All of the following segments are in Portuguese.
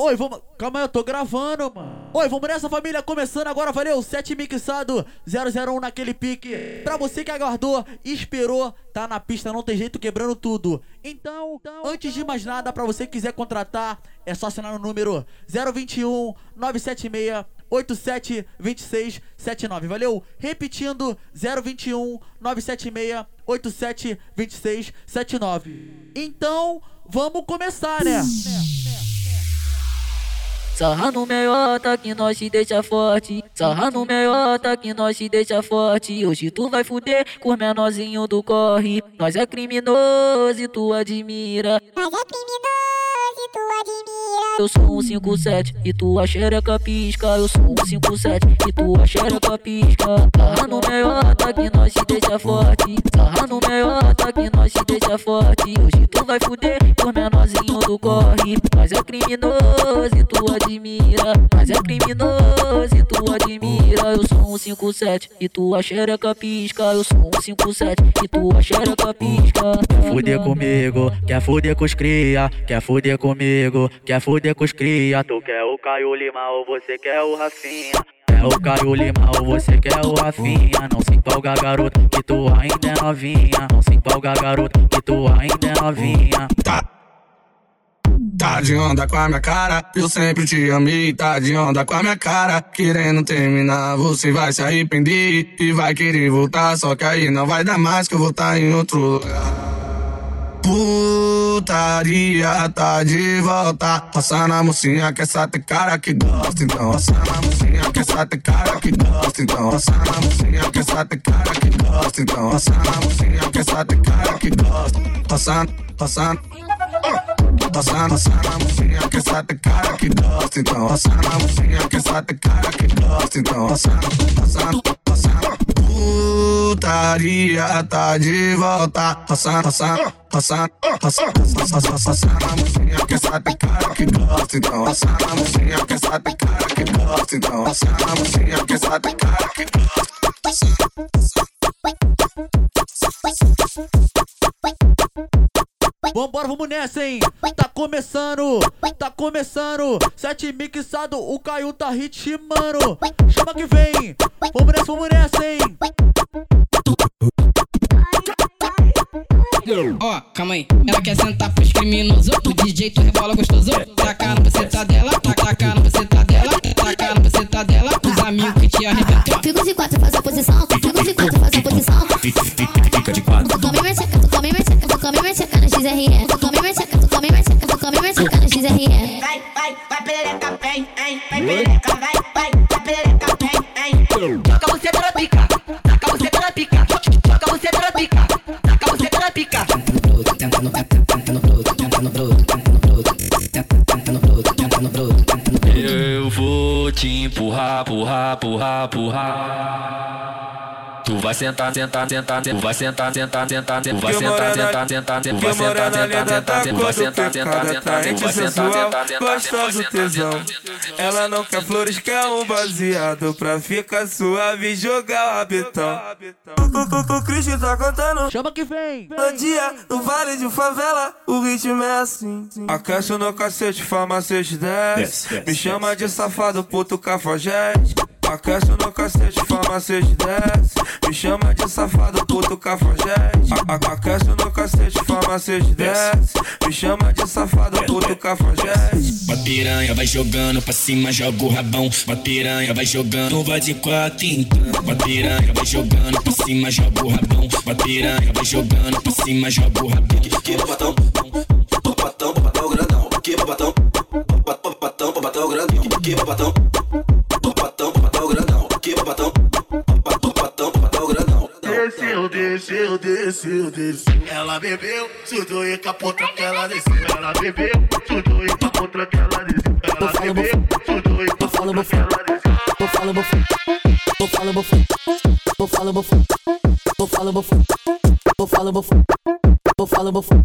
oi, vamos. Calma aí, eu tô gravando, mano. Oi, vamos nessa família, começando agora, valeu? 7 mixado, 001 naquele pique. Pra você que aguardou, esperou, tá na pista, não tem jeito, quebrando tudo. Então, antes de mais nada, pra você que quiser contratar, é só assinar no número 021 976 872679, valeu? Repetindo, 021 976 872679. Então, vamos começar, né? Sarra no meiota que nós te deixa forte. Sarra no meiota que nós te deixa forte. Hoje tu vai fuder com os menorzinho do corre. Nós é criminoso e tu admira. Nós é criminoso e tu admira. Eu sou um 57 e tua xereca pisca. Eu sou um 57 e tua xereca pisca. Sarra no meiota que nós te deixa forte. Sarra no meiota que nós te deixa forte. Hoje tu vai fuder com os menorzinho do corre. Nós é criminoso e tu admira admira, mas é criminoso e tu admira. Eu sou um 57 e tua xereca pisca. Eu sou um 57 e tua xereca pisca. Quer fuder comigo, quer fuder com os cria, quer fuder comigo, quer fuder com os cria. Tu quer o Caio Lima ou você quer o Rafinha? Quer o Caio Lima ou você quer o Rafinha? Não se empolga, garota, que tu ainda é novinha. Não se empolga, garota, que tu ainda é novinha. Tá. Tá de onda com a minha cara, eu sempre te amei. Tá de onda com a minha cara, querendo terminar, você vai se arrepender e vai querer voltar. Só que aí não vai dar mais que eu vou estar em outro lugar. Putaria tá de volta. Roça na mocinha que essa tem cara que gosta. Então roça na mocinha que essa tem cara que gosta. Então roça na mocinha que essa tem cara que gosta. Então roça na mocinha que essa tem cara que gosta. Roça, roça. Passando, passando a mocinha que essa tem cara que gosta Então passando mocinha que essa tem cara que gosta Então passando, passando, passando Putaria tá de volta passando Passando a mocinha que cara que gosta Então cara que gosta Então cara que Vambora, vamos nessa, hein? Tá começando, tá começando. Sete mixado, o Caio tá ritmando. Chama que vem. Vamos nessa, vamos nessa, hein? Ó, oh, calma aí. Ela quer sentar pros criminosos. O DJ tu rebola gostoso. Tacar no você tá dela, tacar no você tá dela, tacar no você tá dela. Os amigos que te arrebentam. Fico de quatro, faz a posição. Fico de quatro, faz a posição. Fica de quatro. Tu come mais seca, tu come mais seca, tu come mais seca no XRE. Tu come mais seca, tu come mais seca, tu come mais seca no XRE. Vai, vai, vai perereca, vem, hein. Vai perereca, vai, vai, vai perereca, vem, hein. Joga você na pica, taca na pica. Joga você na pica, taca você na pica. Tenta no bruto, tenta no bruto, tenta no bruto, tenta no bruto, tenta no bruto, tenta no bruto, tenta no bruto. Eu vou te empurrar, empurrar, empurrar, empurrar. Tu vai sentar, sentar, sentar, tu vai sentar, sentar, sentar, tu vai sentar, sentar, sentar, tu vai sentar, sentar, sentar, tu vai sentar, sentar, sentar, tu vai sentar, sentar, sentar, gostoso tesão. Ela não quer flores, quer um baseado pra ficar suave e jogar o rabetão. O Cristo tá cantando. Chama que vem. No dia, no vale de favela, o ritmo é assim. Aquece no cacete, farmacêutico desce. Me chama de safado, puto cafajeste. Aquece no cacete, farmacêutico desce. Me chama de safado, puto cafajeste. Aquece no cacete, farmacêutico desce. Me chama de safado, puto cafajeste. Uma piranha vai jogando pra cima, joga o rabão. Uma piranha vai jogando, vai de quatro então. Uma piranha vai jogando pra cima, joga o rabão. Uma piranha vai jogando pra cima, joga o rabão. Que babatão, babatão, babatão grandão. Que babatão, babatão, babatão grandão. Que babatão, desceu, desceu. Ela bebeu, tudo e capotra que ela desceu. Ela bebeu, tudo e capotra que ela desceu. Ela bebeu, tudo e capotra que ela desceu. Tô falando bofão, tô falando bofão, tô falando bofão, tô falando bofão, tô falando bofão, tô falando bofão,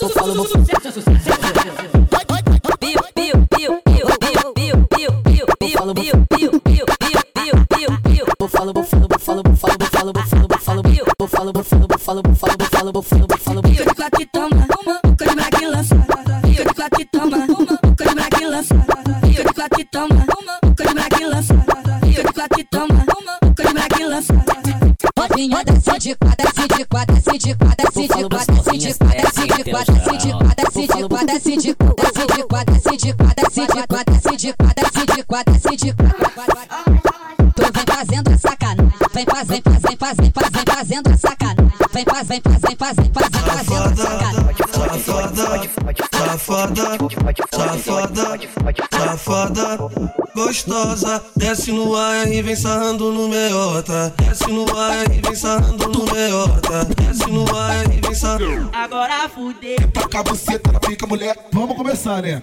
tô falando bofão. falo, vou falo, vou falo. Pica de plaque toma, uma, boca de braque lança. Pica de plaque toma, uma, boca de braque lança. Pica de plaque toma, uma, boca de braque lança. Pica de plaque toma, uma, boca de braque lança. Novinha desce de quadra, se de quadra, se de quadra, se de quadra, se de quadra, se de quadra, se de quadra, se de quadra, se de quadra, se de quadra, se de quadra, se de quadra, se de quadra, se de quadra, se de quadra. Tu vem fazendo a sacanagem, vem fazendo, vem fazendo, vem fazendo a sacanagem vem faz, vem faz, vem faz, vem faz, vem fazendo a sacanagem. Safada, safada, safada, gostosa. Desce no ar e vem sarrando no meiota. Desce no ar e vem sarrando no meiota. Desce no ar e vem sarrando. Agora fudeu. Taca a buceta na pica, mulher. Vamos começar, né?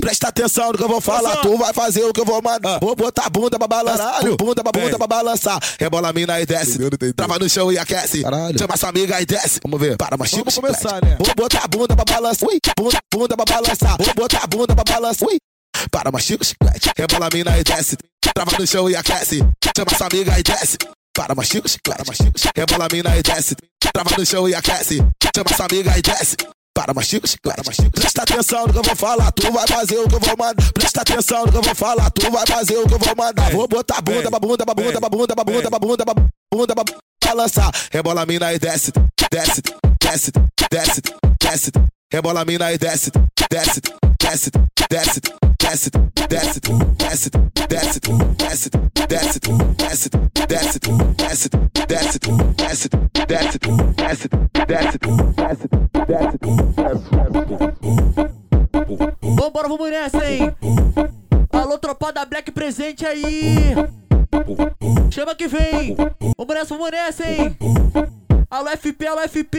Presta atenção no que eu vou falar, tu vai fazer o que eu vou mandar. Vou botar a bunda pra balançar, bunda pra bunda pra balançar. Rebola a mina e desce, trava no chão e aquece. Chama sua amiga e desce. Vamos ver, para, mas Vamos começar, né? Vou botar a bunda pra balançar, bunda, bunda pra balançar. Vou botar a bunda pra balançar. Para, mastiga o chiclete. Rebola a mina e desce, trava no chão e aquece. Chama sua amiga e desce. Para, mastiga o chiclete. Rebola a mina e desce, trava no chão e aquece. Chama sua amiga e desce. Para, mastiga o chiclete. Presta atenção no que eu vou falar, tu vai fazer o que eu vou mandar. Presta atenção no que eu vou falar, tu vai fazer o que eu vou mandar. Vou botar a bunda, pra bunda, pra bunda, pra bunda, pra bunda, pra bunda, pra bunda, pra balançar. Rebola a mina e desce, desce, desce, desce, desce. Rebola a mina e desce, desce, desce, desce, desce, desce, desce, desce, desce, desce, desce, desce, desce, desce, desce, desce, desce, desce, desce, Vambora, vamos nessa, hein? Alô, tropada Black presente aí. Chama que vem. Vamos nessa, vamos nessa, hein? Alô, FP, alô, FP.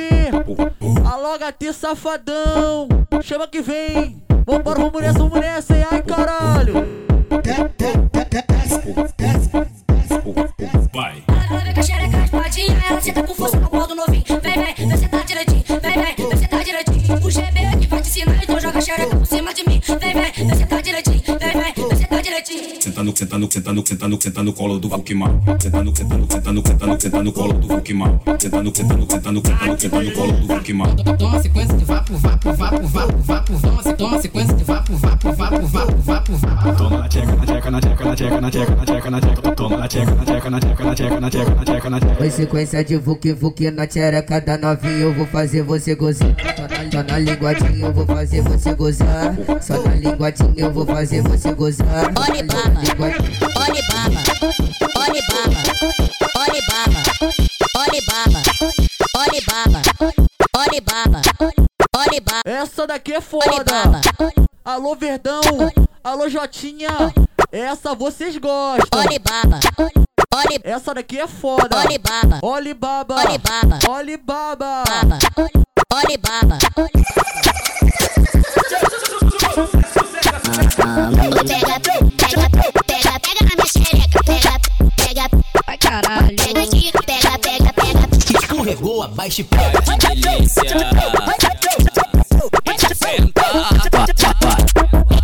Alô, HT Safadão. Chama que vem. Vambora, vamos nessa, vamos nessa, hein? Ai, caralho. Sentando, sentando, sentando, sentando, sentando no colo do Valkimar. Sentando, sentando, sentando, sentando, sentando no colo do Valkimar. Sentando, sentando, sentando, sentando, sentando no colo do Valkimar. Toma sequência de vapo, vapo, vapo, vapo, vapo. Toma, toma sequência de vapo, vapo, vapo, vapo, vapo, vapo. Toma na tcheca, na tcheca, na tcheca, na tcheca, na tcheca, na tcheca, na tcheca. Toma na tcheca, na tcheca, na tcheca, na tcheca, na tcheca, na tcheca, na tcheca. Foi sequência de vuki vuki na tchereca da novinha Eu vou fazer você gozar Só na, só na linguadinha eu vou fazer você gozar Só na linguadinha eu vou fazer você gozar Olha essa daqui é foda. Alô Verdão, alô Jotinha. Essa vocês gostam. Olibaba. Essa daqui é foda. Olibaba. Olibaba. Olibaba. Olibaba. Olibaba. Olibaba. Caralho. pega aqui. Pega, pega, pega. Escorregou abaixo e pega. Que delícia.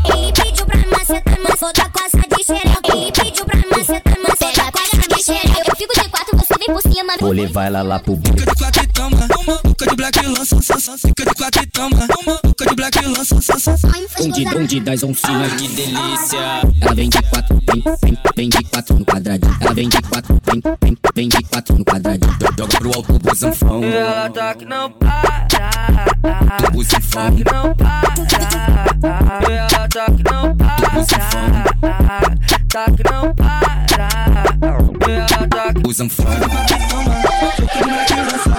Ele pediu pra macetar, mas vou dar coça de xereca. Ele pediu pra macetar, mas vou dar xereca. Eu fico de quatro, você vem por cima. Vou levar ela lá pro bico. Toma, toma. Fica de black lança, lança. Fica de quatro e toma, toma. Fica de black lança, lança. Onde, onde das oncinhas, que delícia. Ela vem de quatro, vem, vem, vem de quatro no quadradinho. Ela vem de quatro, vem, vem, vem de quatro no quadradinho. Joga pro alto o zanfão. Ela tá que não para. O zanfão. Tá que não para. Ela tá que não para. Tá que não para. Ela tá que O zanfão. Fica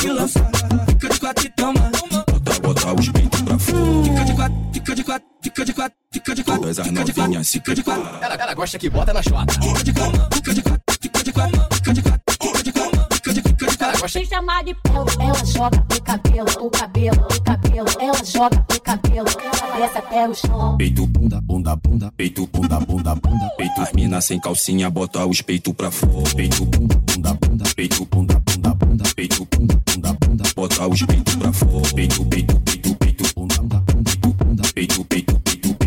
de lança. Fica de quatro e toma. Bota, bota os peitos pra fora. Fica de quatro, fica de quatro, fica de quatro, fica de quatro. Todas as Fica de quatro, novinhas fica de quatro. Ela, ela gosta que bota na chota. Fica de quatro, fica de quatro, fica de quatro, fica de quatro, fica de quatro, fica de fica de quatro. Ela gosta Sem chamar de pelo, ela joga o cabelo, o cabelo, o cabelo. Ela joga o cabelo, ela desce até o chão. Peito, bunda, bunda, bunda. Peito, bunda, bunda, bunda. Peito, mina sem calcinha, bota os peitos pra fora. Peito, bunda, bunda, bunda. Peito, bunda, bunda, bunda os peitos pra fora. Peito, peito, peito, peito, peito, peito, peito, peito.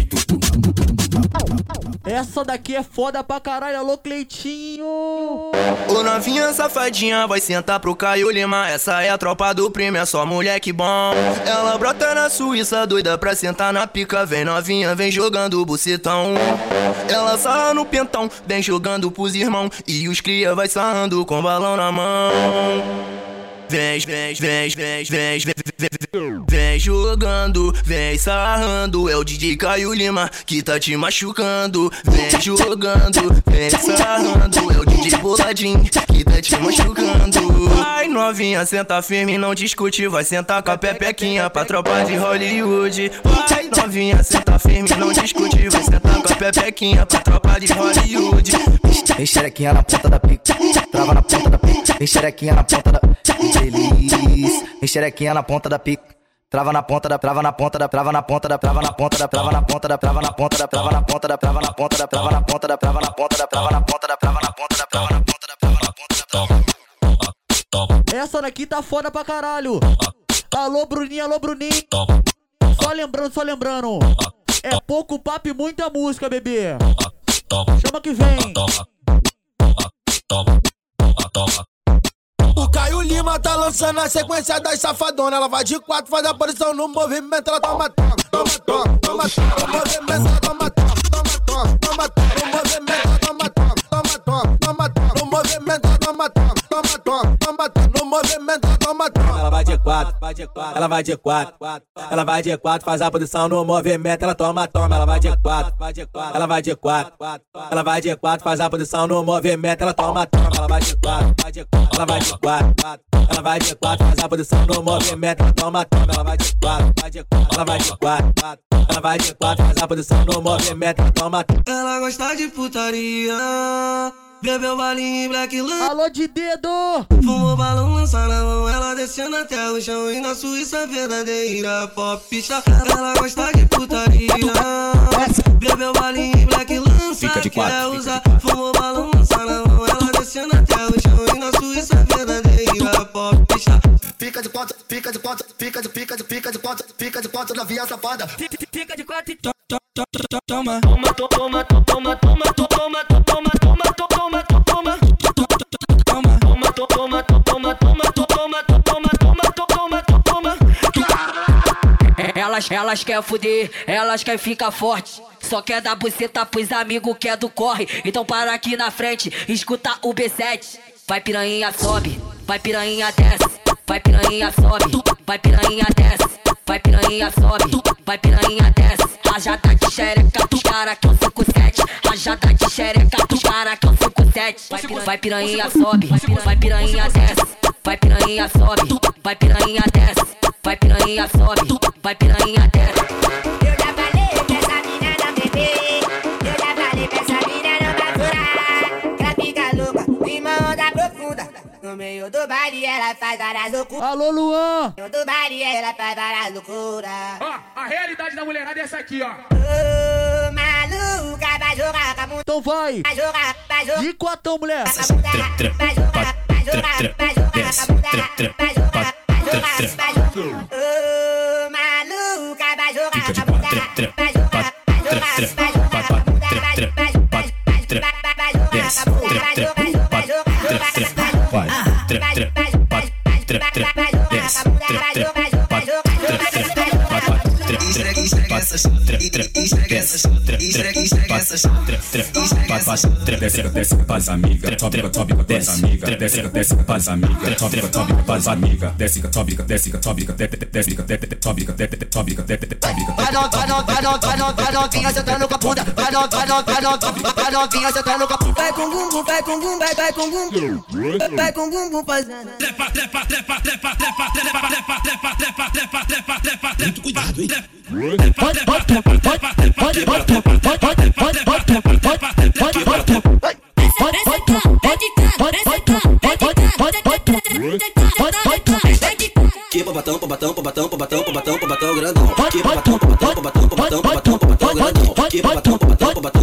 Essa daqui é foda pra caralho, alô Cleitinho! Ô novinha safadinha, vai sentar pro Caio Lima. Essa é a tropa do primo, é só moleque bom. Ela brota na Suíça, doida pra sentar na pica. Vem novinha, vem jogando bucetão. Ela sarra no pentão, vem jogando pros irmão. E os cria vai sarrando com balão na mão. Vem, vem, vem, vem, vem, vem, vem, jogando, vem sarrando. É o DJ Caio Lima que tá te machucando. Vem jogando, vem sarrando. É o DJ Boladinho que tá te machucando. Ai, novinha, senta firme, não discute. Vai sentar com a pepequinha pra tropa de Hollywood. Vai, novinha, senta firme, não discute. Vai sentar com a pepequinha pra tropa de Hollywood. Vem xerequinha na ponta da pica, trava na ponta da pica. Vem xerequinha na ponta da infeliz. Vem xerequinha na ponta da pica. Trava na ponta da, trava na ponta da, trava na ponta da, trava na ponta da, trava na ponta da, trava na ponta da, trava na ponta da, trava na ponta da, trava na ponta da, trava na ponta da, trava na ponta da, trava na ponta da, trava na ponta da, trava na ponta da, Essa daqui tá foda pra caralho. Alô Bruninho, alô Bruninho. Só lembrando, só lembrando. É pouco papo e muita música, bebê. Chama que vem. O Caio Lima tá lançando a sequência das safadonas. Ela vai de quatro, faz a posição no movimento. Ela toma toque, toma toque, toma toque. No movimento, ela toma toque, toma toque, toma toque. No movimento, ela toma toque, toma toque, toma toque. No movimento, ela toma toque, toma toque, toma toque. No movimento, ela toma toque. Vai de quatro, ela vai de quatro, ela vai de quatro, faz a posição no movimento, ela toma, toma, ela vai de quatro, ela vai de quatro, ela vai de quatro, faz a posição no movimento, ela toma, toma, ela vai de quatro, ela vai de quatro, ela vai de quatro, faz a posição no movimento, ela toma, toma, ela vai de quatro, ela vai de quatro, ela vai de quatro, faz a posição no movimento, ela toma. Ela gosta de putaria. Bebeu balinha em black lan. Alô de dedo! Fumou balão, lança na mão. Ela descendo até o chão. E na Suíça verdadeira popista. Ela gosta de putaria. Bebeu balinha em black lança. Fica de quatro, Quer fica usar. Fumou balão, lança na mão. Ela descendo até o chão. E na Suíça verdadeira popista. Fica de ponta, fica de ponta, fica de pica de pica de ponta, fica de ponta da via safada. Fica de quatro e to- to- to- to- to- toma. Toma, to- toma, to- toma, toma, to- toma, to- toma, toma, to- toma, Elas, elas quer fuder, elas quer ficar forte. Só quer dar buceta pros amigos que é do corre. Então para aqui na frente, escuta o B7. Vai piranha sobe, vai piranha desce. Vai piranha sobe, vai piranha desce. Vai piranha sobe, vai piranha desce. Rajada de xereca pros cara que é o 57. Rajada de xereca pros que 57. Vai, pira- vai piranha sobe, vai piranha desce. Vai piranha sobe, vai piranha desce. Vai piranha sobe, vai piranha desce. Eu já falei pra essa mina não beber. Eu já falei pra essa mina não baturar. Ela fica louca, uma onda profunda. No meio do baile ela faz várias loucuras. Alô, Luan! No meio do baile ela faz várias loucuras. Ó, a realidade da mulherada é essa aqui, ó. Ô, vai jogar com a bunda. Então vai! Vai jogar, vai jogar. De quatão, mulher! Vai jogar, vai jogar, vai jogar, vai jogar com a bunda. Vai jogar, vai jogar, vai jogar. Ô, maluca, vai jogar com a bunda. Vai essa chatra, esfrega essa chatra, esfrega essa chatra, passa desce desce passa amiga, sobe sobe desce amiga, desce desce passa amiga, sobe sobe passa amiga, desce sobe desce sobe desce desce sobe desce sobe desce sobe Vai novinha sentando com a bunda, vai novinha sentando com a bunda, Vai novinha sentando com a bunda. Vai com bumbum, vai com bumbum, vai, vai com bumbum. Vai com bumbum fazendo. Trepa, trepa, trepa, trepa, trepa, trepa, trepa, trepa, trepa, trepa, trepa, trepa, trepa. Cuidado, hein? Que babatão, babatão, babatão, babatão, babatão, babatão grandão. Que babatão, babatão, babatão, babatão, babatão, babatão grandão. Que babatão, babatão, babatão,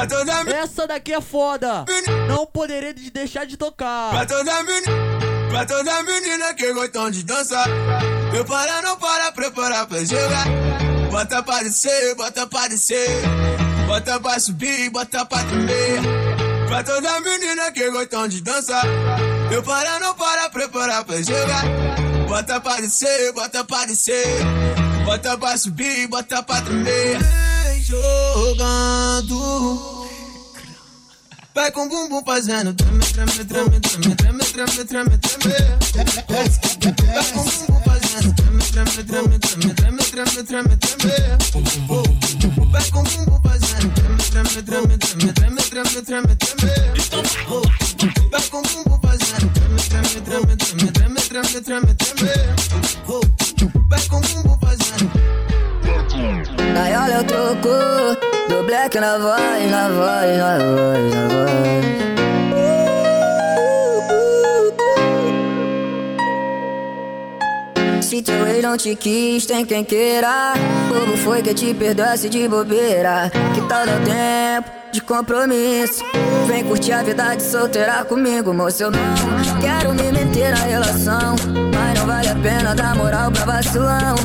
Pra toda menina, Essa daqui é foda. Não poderei de- deixar de tocar. pra toda menina, pra toda menina que gostam de dançar. Eu para, não para, prepara pra jogar. Bota pra descer, bota pra descer. Bota pra subir, bota pra tremer. Pra toda menina que gostam de dançar. Eu para, não para, prepara pra jogar. Bota pra descer, bota pra descer. Bota pra subir, bota pra tremer. Jogando. Vai com o bumbum fazendo treme, treme, treme, treme, treme, treme, treme, treme. Vai com o bumbum fazendo treme, treme, treme, treme, treme, treme, treme, treme. Vai com o bumbum fazendo treme, treme, treme, treme, treme, treme, treme. Vai com o bumbum fazendo treme, treme, treme, treme, treme, treme, treme, treme. Vai com o bumbum fazendo Aí olha o troco do black na voz, na voz, na voz, na voz. Se teu ex não te quis, tem quem queira. Como foi que te perdoasse de bobeira? Que tal dar tempo de compromisso? Vem curtir a vida de solteira comigo, moço. Eu não quero me meter na relação. Mas não vale a pena dar moral pra vacilão.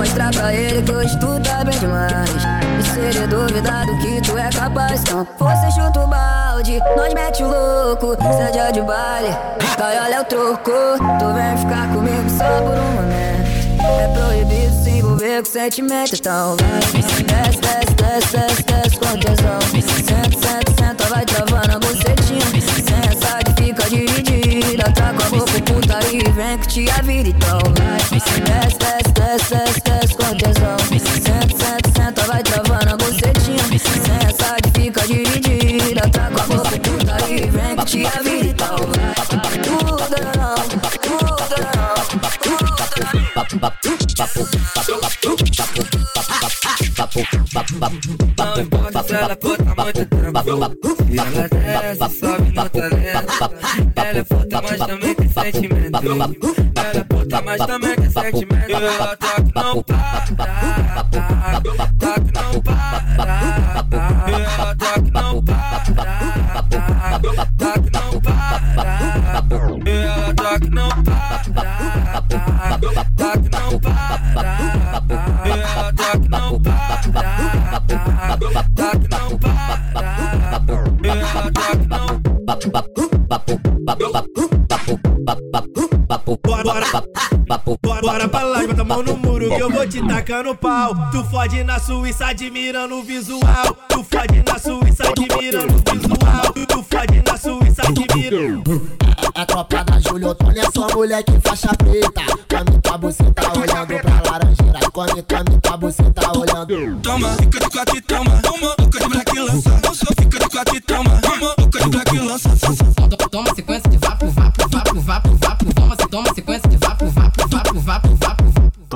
Mostrar pra ele que hoje tu tá bem demais. E se ele duvidar do que tu é capaz, então você chuta o balde, nós mete o louco, seja de baile. E olha o troco, tu vem ficar comigo só por um momento. É proibido se envolver com sentimento, então vai. Desce, desce, desce, desce, desce com tesão. Senta, senta, senta, vai travando a bucetinha. Essa que fica dividida, tá com a boca putaria e vem que te a vida, então vai. Desce, desce, desce, desce, com tesão. Senta, senta, senta, vai travando a bucetinha. Essa que fica dividida, tá com a boca putaria e vem que te a vida, então vai. Tudo não, tudo não, Não importa se ela puta muito tranquila Se ela desce, sobe no talento Ela é puta, mas também tem sentimento Ela é puta, mas também tem sentimento E ela tá que não para Tá que não para E ela tá que não para Tá que não para E ela tá que não para Tá que não para E ela tá que não para Tá que não para E ela tá não Bora, bora, bora, bora pra lá, bota a mão no muro que eu vou te tacar no pau. Tu fode na Suíça admirando o visual. Tu fode na Suíça admirando o visual. Tu, fode na Suíça admirando. É tropa da Júlio Tony, é só moleque faixa preta. Come tua buceta olhando pra laranjeira. Come, come tua buceta olhando. Toma, fica de quatro e toma. Toma, boca de black lança. Fica de quatro e toma.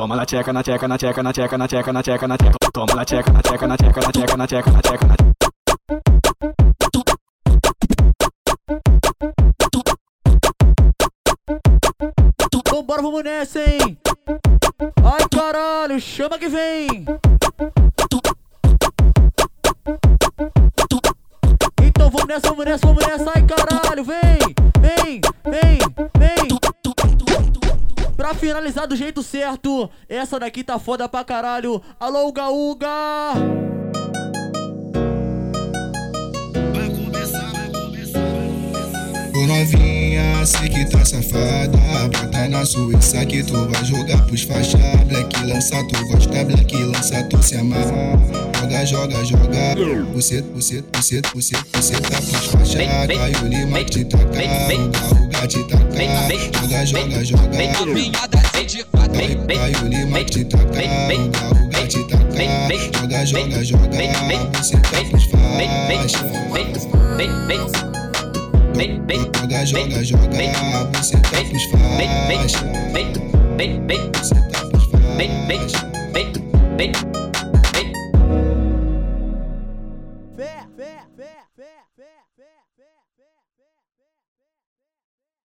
Toma na tcheca, na tcheca, na tcheca, na tcheca, na tcheca, na tcheca, na tcheca. Toma na tcheca, na tcheca, na tcheca, na tcheca, na tcheca, na tcheca, na tcheca. Vambora, vamos nessa, hein? Ai, caralho, chama que vem! Então vamos nessa, vamos nessa, vamos nessa, ai, caralho! Vem, vem, vem! Pra finalizar do jeito certo, essa daqui tá foda pra caralho. Alô, Uga Uga! Novinha, sei que tá safada. Bota na Suíça que tu vai jogar pros faixa. Black lança, tu gosta, black lança, tu se amarra. Joga, joga, joga. Você, você, você, você, você tá pros faixa. Caiu Lima te taca, Uga, Uga te taca. Joga, joga, joga. Caiu Lima te taca, Uga, Uga te taca. Joga, joga, joga. Você tá pros faixa. Joga, joga, joga, você tá pros faixa. Você tá pros faixa.